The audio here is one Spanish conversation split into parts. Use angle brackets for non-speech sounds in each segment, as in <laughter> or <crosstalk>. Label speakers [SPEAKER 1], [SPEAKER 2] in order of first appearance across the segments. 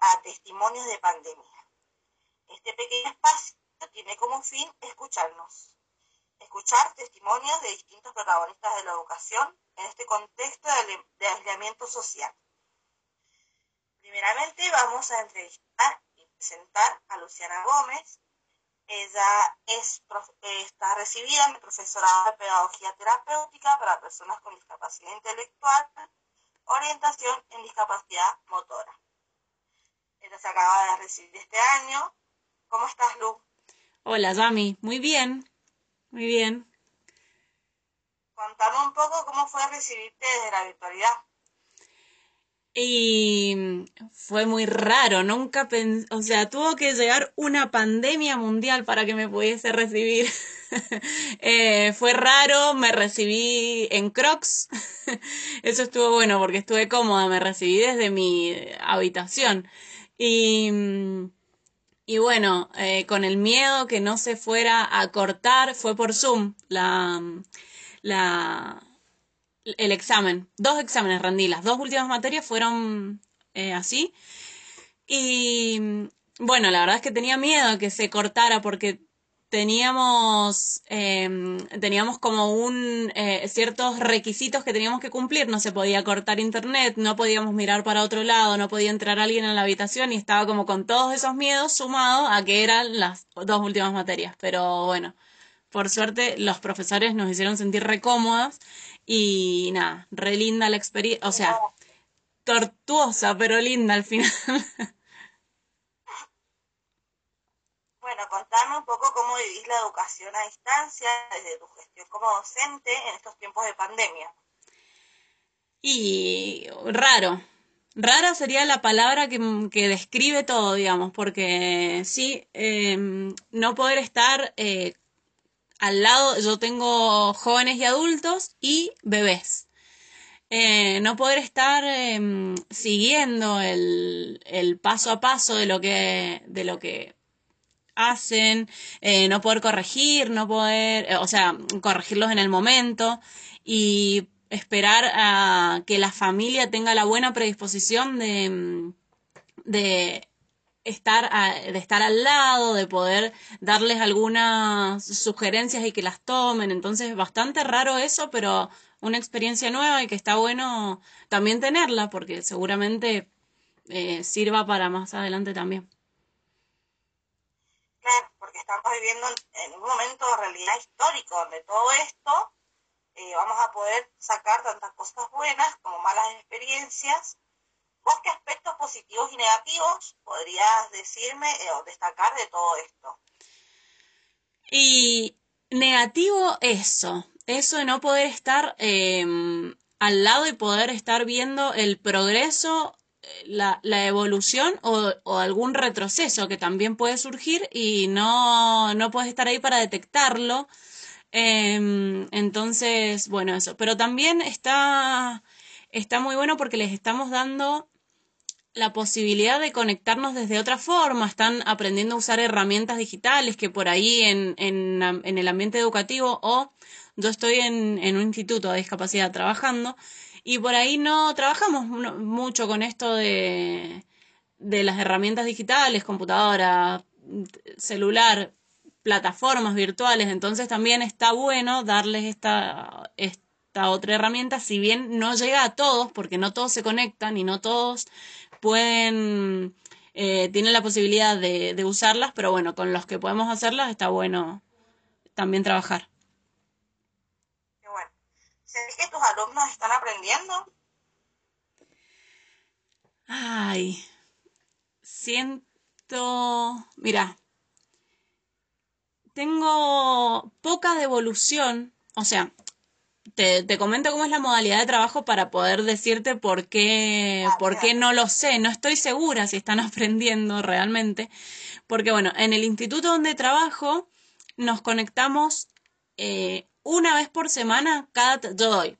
[SPEAKER 1] a Testimonios de Pandemia. Este pequeño espacio tiene como fin escucharnos, escuchar testimonios de distintos protagonistas de la educación en este contexto de aislamiento social. Primeramente vamos a entrevistar y presentar a Luciana Gómez. Ella es, está recibida en el profesorado de Pedagogía Terapéutica para personas con discapacidad intelectual, orientación en discapacidad motora. Ella se acaba de recibir este año. ¿Cómo estás, Lu?
[SPEAKER 2] Hola, Yami. Muy bien. Muy bien.
[SPEAKER 1] Contame un poco cómo fue recibirte desde la virtualidad.
[SPEAKER 2] Y fue muy raro, nunca pensé, o sea, tuvo que llegar una pandemia mundial para que me pudiese recibir. <laughs> Eh, fue raro, me recibí en Crocs. <laughs> Eso estuvo bueno porque estuve cómoda, me recibí desde mi habitación. Y, y bueno, eh, con el miedo que no se fuera a cortar, fue por Zoom la, la, el examen, dos exámenes rendí, las dos últimas materias fueron eh, así. Y bueno, la verdad es que tenía miedo que se cortara porque teníamos, em, teníamos como un eh, ciertos requisitos que teníamos que cumplir. No se podía cortar internet, no podíamos mirar para otro lado, no podía entrar alguien en la habitación y estaba como con todos esos miedos sumados a que eran las dos últimas materias. Pero bueno, por suerte los profesores nos hicieron sentir recómodas y nada, re linda la experiencia, o sea, tortuosa, pero linda al final. <laughs>
[SPEAKER 1] Bueno, contame un poco cómo vivís la educación a distancia desde tu gestión como docente en estos tiempos de pandemia.
[SPEAKER 2] Y raro. Rara sería la palabra que, describe todo, digamos, porque sí, em, no poder estar eh, al lado, yo tengo jóvenes y adultos y bebés. Eh, no poder estar em, siguiendo el, el, paso a paso de lo que, de lo que hacen, eh, no poder corregir, no poder, eh, o sea, corregirlos en el momento y esperar a que la familia tenga la buena predisposición de, mm, de estar, de estar al lado, de poder darles algunas sugerencias y que las tomen. Entonces, bastante raro eso, pero una experiencia nueva y que está bueno también tenerla porque seguramente eh, sirva para más adelante también
[SPEAKER 1] estamos viviendo en un momento de realidad histórico donde todo esto eh, vamos a poder sacar tantas cosas buenas como malas experiencias. ¿Vos qué aspectos positivos y negativos podrías decirme eh, o destacar de todo esto?
[SPEAKER 2] Y negativo eso, eso de no poder estar em, al lado y poder estar viendo el progreso la, la evolución o, o, algún retroceso que también puede surgir y no, no puedes estar ahí para detectarlo. Em, entonces, bueno, eso. Pero también está, está muy bueno porque les estamos dando la posibilidad de conectarnos desde otra forma, están aprendiendo a usar herramientas digitales que por ahí en, en, en el ambiente educativo o yo estoy en, en un instituto de discapacidad trabajando y por ahí no trabajamos mucho con esto de, de las herramientas digitales, computadora, celular, plataformas virtuales. Entonces también está bueno darles esta, esta otra herramienta, si bien no llega a todos, porque no todos se conectan y no todos pueden, eh, tienen la posibilidad de, de usarlas, pero bueno, con los que podemos hacerlas está bueno también trabajar.
[SPEAKER 1] ¿Sentís que tus alumnos están aprendiendo?
[SPEAKER 2] Ay, siento, mira, tengo poca devolución, o sea, te, te, comento cómo es la modalidad de trabajo para poder decirte por qué, ah, por qué no lo sé. No estoy segura si están <laughs> aprendiendo realmente. Porque bueno, en el instituto donde trabajo nos conectamos eh, una vez por semana, cada yo doy.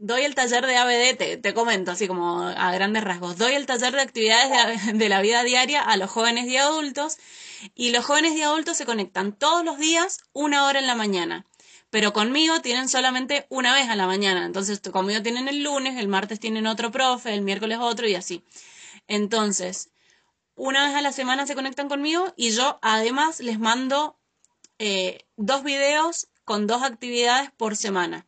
[SPEAKER 2] Doy el taller de ABD, te, comento así como a grandes rasgos. Doy el taller de actividades de, la vida diaria a los jóvenes y adultos y los jóvenes y adultos se conectan todos los días una hora en la mañana. Pero conmigo tienen solamente una vez a la mañana. Entonces conmigo tienen el lunes, el martes tienen otro profe, el miércoles otro y así. Entonces, una vez a la semana se conectan conmigo y yo además les mando eh, dos videos con dos actividades por semana.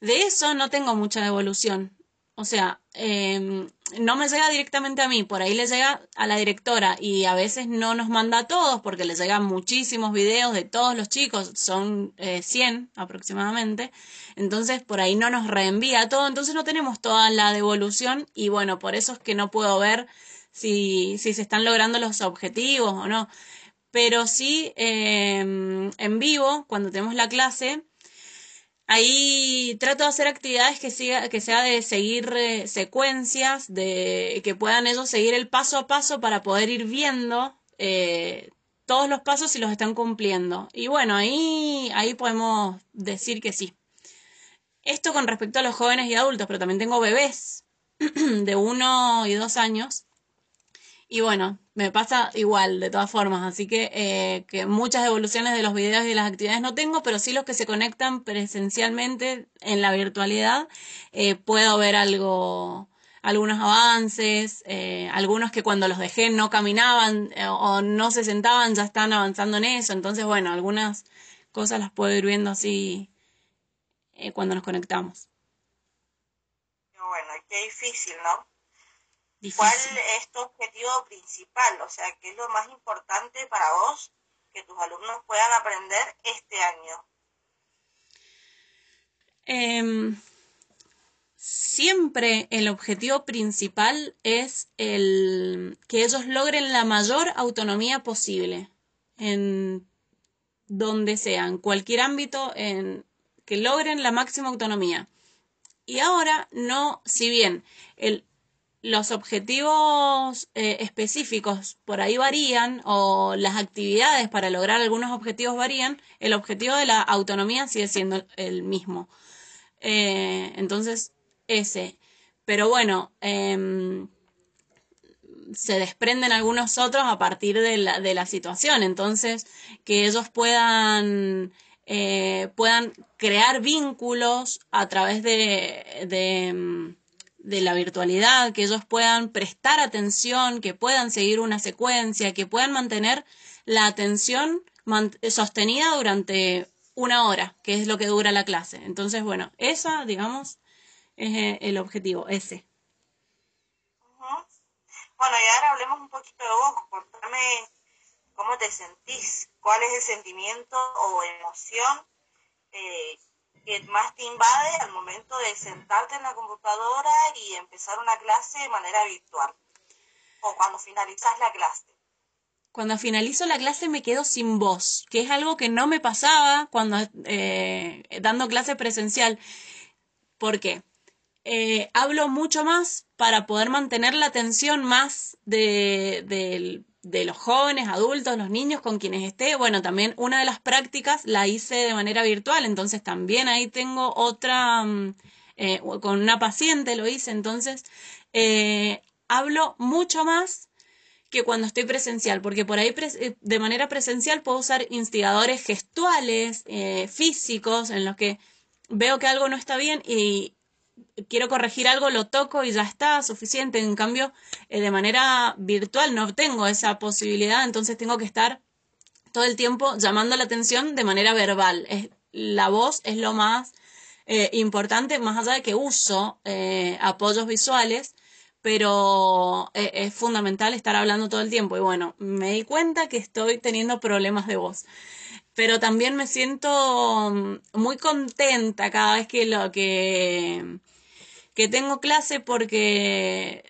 [SPEAKER 2] De eso no tengo mucha devolución. O sea, em, no me llega directamente a mí, por ahí le llega a la directora y a veces no nos manda a todos porque le llegan muchísimos videos de todos los chicos, son 100 eh, aproximadamente, entonces por ahí no nos reenvía todo, entonces no tenemos toda la devolución y bueno, por eso es que no puedo ver si, si se están logrando los objetivos o no. Pero sí, em, en vivo, cuando tenemos la clase, Ahí trato de hacer actividades que, siga, que sea de seguir eh, secuencias, de que puedan ellos seguir el paso a paso para poder ir viendo eh, todos los pasos si los están cumpliendo. Y bueno, ahí, ahí podemos decir que sí. Esto con respecto a los jóvenes y adultos, pero también tengo bebés <clears throat> de uno y dos años y bueno, me pasa igual, de todas formas. Así que, eh, que muchas devoluciones de los videos y de las actividades no tengo, pero sí los que se conectan presencialmente en la virtualidad, eh, puedo ver algo, algunos avances, eh, algunos que cuando los dejé no caminaban o no se sentaban, ya están avanzando en eso. Entonces, bueno, algunas cosas las puedo ir viendo así cuando nos conectamos.
[SPEAKER 1] Bueno, qué difícil, ¿no? ¿Cuál es tu objetivo principal? O sea, ¿qué es lo más importante para vos que tus alumnos puedan aprender este año?
[SPEAKER 2] Em, siempre el objetivo principal es el que ellos logren la mayor autonomía posible en donde sea, en cualquier ámbito, en que logren la máxima autonomía. Y ahora no, si bien el los objetivos eh, específicos por ahí varían o las actividades para lograr algunos objetivos varían, el objetivo de la autonomía sigue siendo el mismo. Eh, entonces, ese. Pero bueno, em, se desprenden algunos otros a partir de la, de la situación. Entonces, que ellos puedan, eh, puedan crear vínculos a través de, em, de la virtualidad, que ellos puedan prestar atención, que puedan seguir una secuencia, que puedan mantener la atención sostenida durante una hora, que es lo que dura la clase. Entonces, bueno, esa, digamos, es eh, el objetivo, ese.
[SPEAKER 1] Bueno, y ahora hablemos un poquito de vos, contame cómo te sentís, cuál es el sentimiento o emoción eh, que más te invade al momento de sentarte en la computadora y empezar una clase de manera virtual. O cuando finalizas la clase.
[SPEAKER 2] Cuando finalizo la clase me quedo sin voz, que es algo que no me pasaba cuando eh, dando clase presencial. ¿Por qué? Eh, hablo mucho más para poder mantener la atención más de, del de los jóvenes, adultos, los niños con quienes esté. Bueno, también una de las prácticas la hice de manera virtual, entonces también ahí tengo otra, mm, eh, con una paciente lo hice, entonces eh, hablo mucho más que cuando estoy presencial, porque por ahí eh, de manera presencial puedo usar instigadores gestuales, físicos, en los que veo que algo no está bien y, quiero corregir algo, lo toco y ya está, suficiente. En cambio, eh, de manera virtual no tengo esa posibilidad, entonces tengo que estar todo el tiempo llamando la atención de manera verbal. Es, la voz es lo más eh, importante, más allá de que uso eh, apoyos visuales, pero es fundamental estar hablando todo el tiempo. Y bueno, me di cuenta que estoy teniendo problemas de voz pero también me siento mm, muy contenta cada vez que lo que que tengo clase porque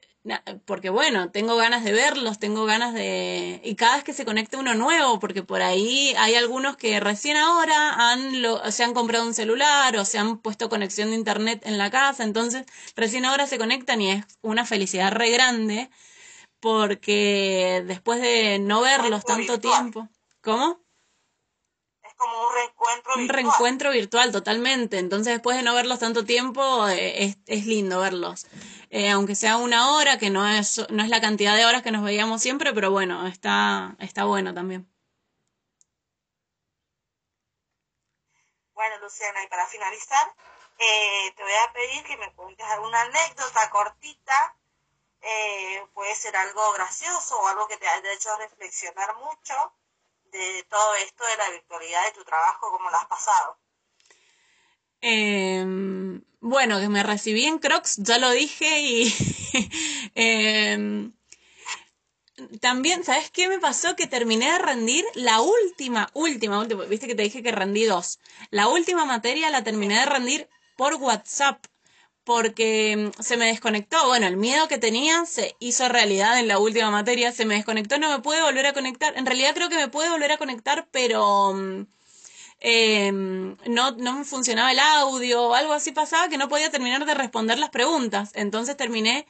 [SPEAKER 2] porque bueno, tengo ganas de verlos, tengo ganas de... Y cada vez que se conecte uno nuevo, porque por ahí hay algunos que recién ahora han lo, se han comprado un celular o se han puesto conexión de internet en la casa, entonces recién ahora se conectan y es una felicidad re grande, porque después de no verlos tanto tiempo... ¿Cómo?
[SPEAKER 1] Como un reencuentro
[SPEAKER 2] virtual. Un reencuentro virtual, totalmente. Entonces, después de no verlos tanto tiempo, eh, es, lindo verlos. Eh, aunque sea una hora, que no es, no es la cantidad de horas que nos veíamos siempre, pero bueno, está, está bueno también.
[SPEAKER 1] Bueno, Luciana, y para finalizar, eh, te voy a pedir que me cuentes alguna anécdota cortita eh, puede ser algo gracioso o algo que te haya hecho reflexionar mucho de todo esto de la virtualidad de tu trabajo, ¿cómo lo has pasado?
[SPEAKER 2] Em, bueno, que me recibí en Crocs, ya lo dije y <laughs> em, también, ¿sabes qué me pasó? Que terminé de rendir la última, última, última, viste que te dije que rendí dos. La última materia la terminé de rendir por WhatsApp porque mm, se me desconectó. Bueno, el miedo que tenía se hizo realidad en la última materia, se me desconectó, no me pude volver a conectar. En realidad creo que me pude volver a conectar, pero em, no, no me funcionaba el audio o algo así pasaba que no podía terminar de responder las preguntas. Entonces terminé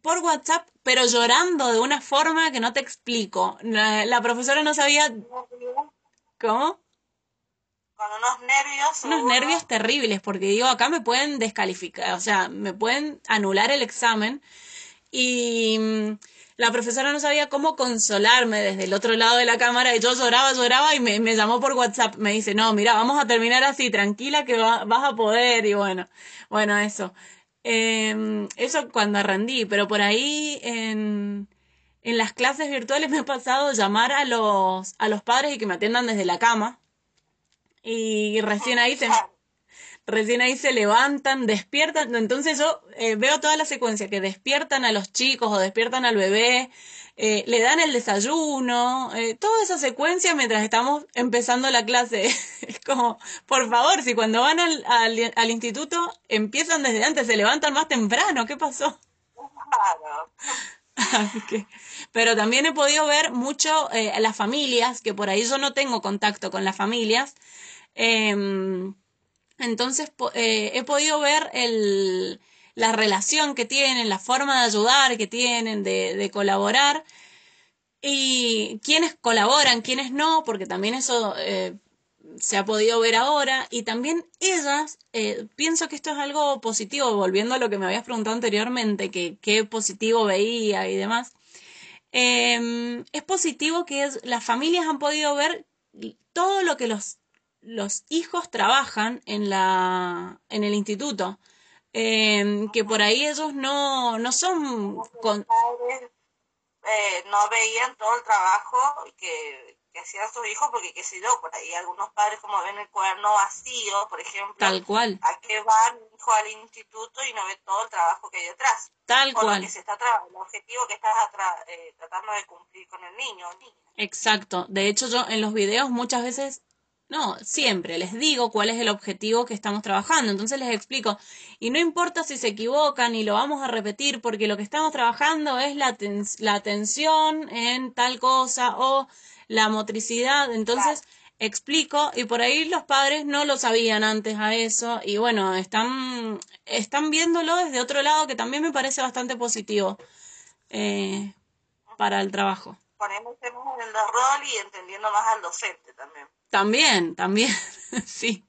[SPEAKER 2] por WhatsApp, pero llorando de una forma que no te explico. La, profesora no sabía... ¿Cómo?
[SPEAKER 1] Con unos nervios.
[SPEAKER 2] Unos nervios terribles, porque digo, acá me pueden descalificar, o sea, me pueden anular el examen. Y mm, la profesora no sabía cómo consolarme desde el otro lado de la cámara y yo lloraba, lloraba y me, me llamó por WhatsApp. Me dice, no, mira, vamos a terminar así, tranquila que vas a poder. Y bueno, bueno, eso. Em, eso cuando rendí, pero por ahí en, en las clases virtuales me ha pasado llamar a los, a los padres y que me atiendan desde la cama. Y recién ahí se, recién ahí se levantan, despiertan. Entonces yo eh, veo toda la secuencia que despiertan a los chicos o despiertan al bebé eh, le dan el desayuno, eh, toda esa secuencia mientras estamos empezando la clase. <laughs> es como, por favor, si cuando van al, al, instituto empiezan desde antes, se levantan más temprano, ¿qué pasó? <laughs> Así que, pero también he podido ver mucho eh, las familias, que por ahí yo no tengo contacto con las familias. Em, entonces he podido ver el, la relación que tienen, la forma de ayudar que tienen, de, de colaborar, y quiénes colaboran, quiénes no, porque también eso eh, se ha podido ver ahora, y también ellas, eh, pienso que esto es algo positivo, volviendo a lo que me habías preguntado anteriormente, que qué positivo veía y demás. Em, es positivo que las familias han podido ver todo lo que los, los hijos trabajan en, la, en el instituto. Em, que por ahí ellos no, no son... Con...
[SPEAKER 1] Eh, no veían todo el trabajo que, que hacían sus hijos, porque qué sé yo, por ahí algunos padres como ven el cuaderno vacío, por ejemplo,
[SPEAKER 2] tal cual.
[SPEAKER 1] a qué va mi hijo al instituto y no ve todo el trabajo que hay detrás.
[SPEAKER 2] Tal cual.
[SPEAKER 1] que se está el objetivo que estás eh, tratando de cumplir con el niño o niña.
[SPEAKER 2] Exacto. De hecho, yo en los videos muchas veces no, siempre les digo cuál es el objetivo que estamos trabajando. Entonces les explico. Y no importa si se equivocan y lo vamos a repetir porque lo que estamos trabajando es la, la atención en tal cosa o la motricidad. Entonces explico y por ahí los padres no lo sabían antes a eso y bueno, están, están viéndolo desde otro lado que también me parece bastante positivo eh, para el trabajo.
[SPEAKER 1] Ponemos en el rol y entendiendo más al docente también.
[SPEAKER 2] También, también, <laughs> sí.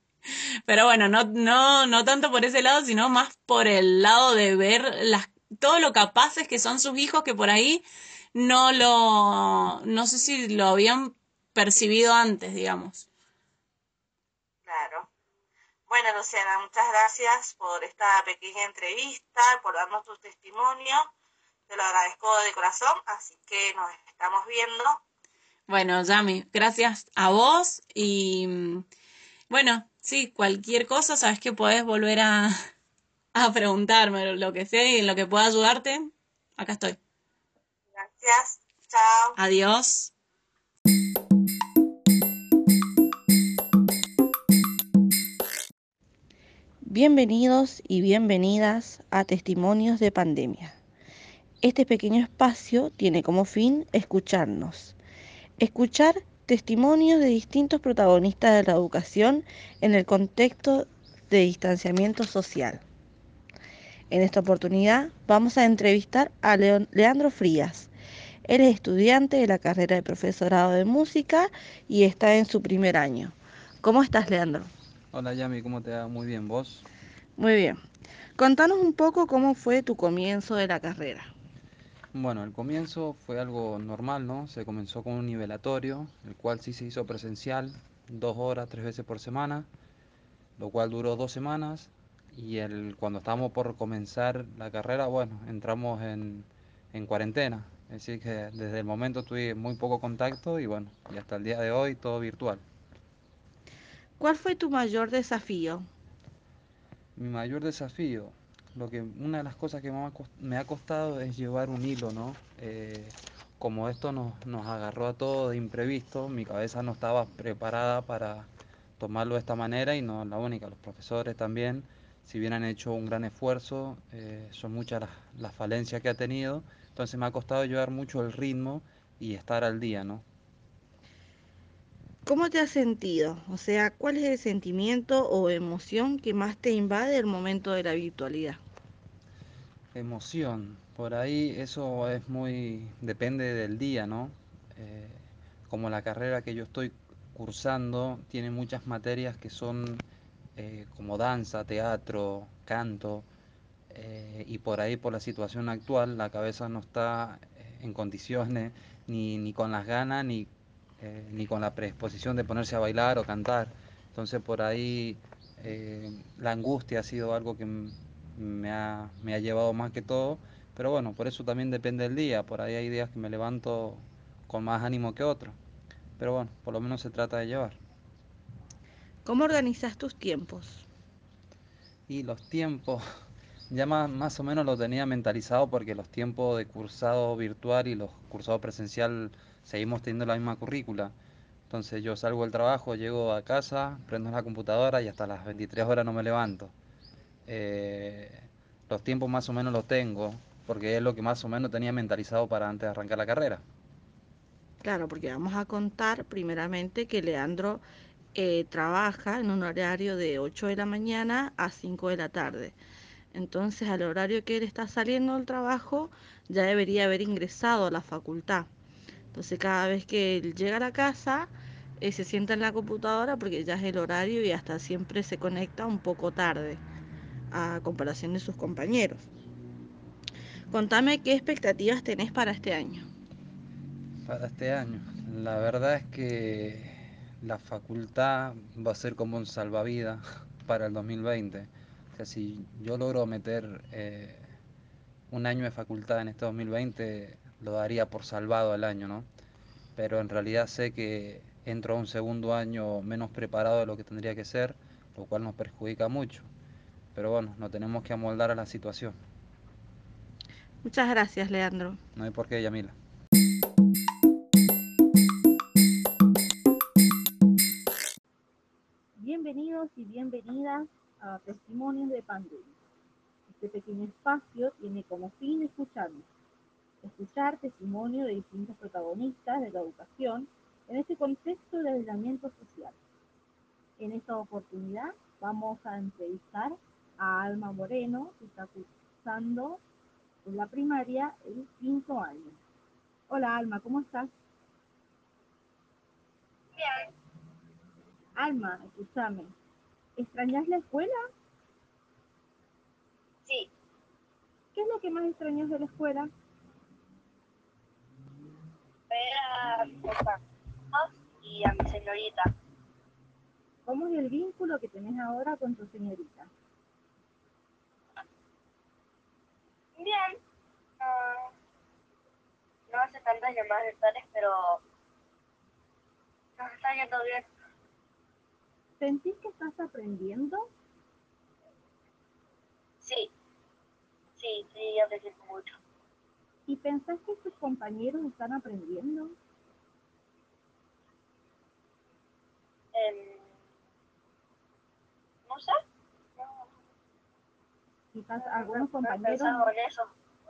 [SPEAKER 2] Pero bueno, no, no, no tanto por ese lado, sino más por el lado de ver las, todo lo capaces que son sus hijos que por ahí no lo, no sé si lo habían percibido antes, digamos.
[SPEAKER 1] Claro. Bueno, Luciana, muchas gracias por esta pequeña entrevista, por darnos tu testimonio. Te lo agradezco de corazón, así que nos estamos viendo
[SPEAKER 2] bueno, Yami, gracias a vos y bueno, sí, cualquier cosa, sabes que podés volver a, <laughs> a preguntarme lo que sé y en lo que pueda ayudarte. Acá estoy.
[SPEAKER 1] Gracias. Chao.
[SPEAKER 2] Adiós.
[SPEAKER 3] Bienvenidos y bienvenidas a Testimonios de Pandemia. Este pequeño espacio tiene como fin escucharnos Escuchar testimonios de distintos protagonistas de la educación en el contexto de distanciamiento social. En esta oportunidad vamos a entrevistar a Leandro Frías. Él es estudiante de la carrera de profesorado de música y está en su primer año. ¿Cómo estás, Leandro?
[SPEAKER 4] Hola, Yami, ¿cómo te va? Muy bien, ¿vos?
[SPEAKER 3] Muy bien. Contanos un poco cómo fue tu comienzo de la carrera.
[SPEAKER 4] Bueno, el comienzo fue algo normal, ¿no? Se comenzó con un nivelatorio, el cual sí se hizo presencial, dos horas, tres veces por semana, lo cual duró dos semanas y el, cuando estábamos por comenzar la carrera, bueno, entramos en, en cuarentena. Es decir, que desde el momento tuve muy poco contacto y bueno, y hasta el día de hoy todo virtual.
[SPEAKER 5] ¿Cuál fue tu mayor desafío?
[SPEAKER 4] Mi mayor desafío, lo que una de las cosas que me ha costado es llevar un hilo, ¿no? Eh, como esto nos, nos agarró a todos de imprevisto, mi cabeza no estaba preparada para tomarlo de esta manera y no la única, los profesores también, si bien han hecho un gran esfuerzo, eh, son muchas las, las falencias que ha tenido, entonces me ha costado llevar mucho el ritmo y estar al día, ¿no?
[SPEAKER 5] ¿Cómo te has sentido? O sea, ¿cuál es el sentimiento o emoción que más te invade el momento de la virtualidad?
[SPEAKER 4] Emoción, por ahí eso es muy, depende del día, ¿no? Eh, como la carrera que yo estoy cursando tiene muchas materias que son eh, como danza, teatro, canto, eh, y por ahí por la situación actual la cabeza no está en condiciones ni, ni con las ganas ni, ni con la predisposición de ponerse a bailar o cantar. Entonces por ahí la angustia ha sido algo que me ha, me ha llevado más que todo, pero bueno, por eso también depende del día. Por ahí hay días que me levanto con más ánimo que otros, pero bueno, por lo menos se trata de llevar.
[SPEAKER 5] ¿Cómo organizas tus tiempos?
[SPEAKER 4] Y los tiempos, <laughs> ya más, más o menos lo tenía mentalizado porque los tiempos de cursado virtual y los cursados presencial seguimos teniendo la misma currícula. Entonces yo salgo del trabajo, llego a casa, prendo la computadora y hasta las 23 horas no me levanto. Eh, los tiempos más o menos los tengo porque es lo que más o menos tenía mentalizado para antes de arrancar la carrera.
[SPEAKER 5] Claro, porque vamos a contar primeramente que Leandro eh, trabaja en un horario de 8 de la mañana a 5 de la tarde. Entonces, al horario que él está saliendo del trabajo, ya debería haber ingresado a la facultad. Entonces, cada vez que él llega a la casa, eh, se sienta en la computadora porque ya es el horario y hasta siempre se conecta un poco tarde a comparación de sus compañeros. Contame qué expectativas tenés para este año.
[SPEAKER 4] Para este año, la verdad es que la facultad va a ser como un salvavidas para el 2020. O sea, si yo logro meter eh, un año de facultad en este 2020, lo daría por salvado el año, ¿no? Pero en realidad sé que entro a un segundo año menos preparado de lo que tendría que ser, lo cual nos perjudica mucho. Pero bueno, nos tenemos que amoldar a la situación.
[SPEAKER 5] Muchas gracias, Leandro.
[SPEAKER 4] No hay por qué, Yamila.
[SPEAKER 5] Bienvenidos y bienvenidas a Testimonios de Pandemia. Este pequeño espacio tiene como fin escucharnos, escuchar testimonio de distintos protagonistas de la educación en este contexto de aislamiento social. En esta oportunidad vamos a entrevistar a Alma Moreno, que está cursando en la primaria el quinto año. Hola Alma, ¿cómo estás?
[SPEAKER 6] Bien,
[SPEAKER 5] Alma, escúchame, ¿extrañas la escuela?
[SPEAKER 6] sí,
[SPEAKER 5] ¿Qué es lo que más extrañas de la escuela?
[SPEAKER 6] ver a mis compañeros y a mi señorita.
[SPEAKER 5] ¿Cómo es el vínculo que tenés ahora con tu señorita?
[SPEAKER 6] Bien, no, no hace tantas llamadas virtuales, pero nos está yendo bien.
[SPEAKER 5] ¿Sentís que estás aprendiendo?
[SPEAKER 6] Sí, sí, sí, aprendiendo mucho.
[SPEAKER 5] ¿Y pensás que tus compañeros están aprendiendo?
[SPEAKER 6] Em, no sé,
[SPEAKER 5] Quizás
[SPEAKER 6] no,
[SPEAKER 5] algunos compañeros,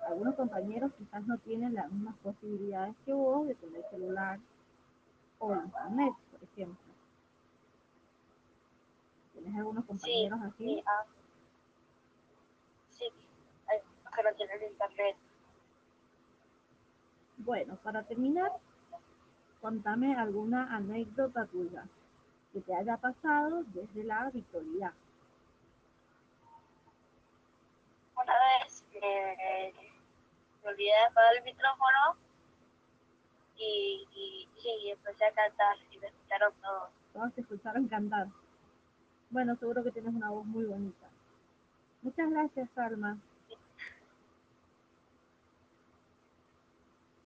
[SPEAKER 5] algunos compañeros quizás no tienen las mismas posibilidades que vos de tener celular o internet, por ejemplo. ¿Tenés algunos
[SPEAKER 6] Sí,
[SPEAKER 5] compañeros así?
[SPEAKER 6] sí, ah, sí, hay que no tienen internet.
[SPEAKER 5] Bueno, para terminar, contame alguna anécdota tuya que te haya pasado desde la virtualidad.
[SPEAKER 6] Una me, olvidé de apagar el micrófono y, y, y empecé a cantar y me escucharon todos.
[SPEAKER 5] Todos te escucharon cantar. Bueno, seguro que tienes una voz muy bonita. Muchas gracias, Alma.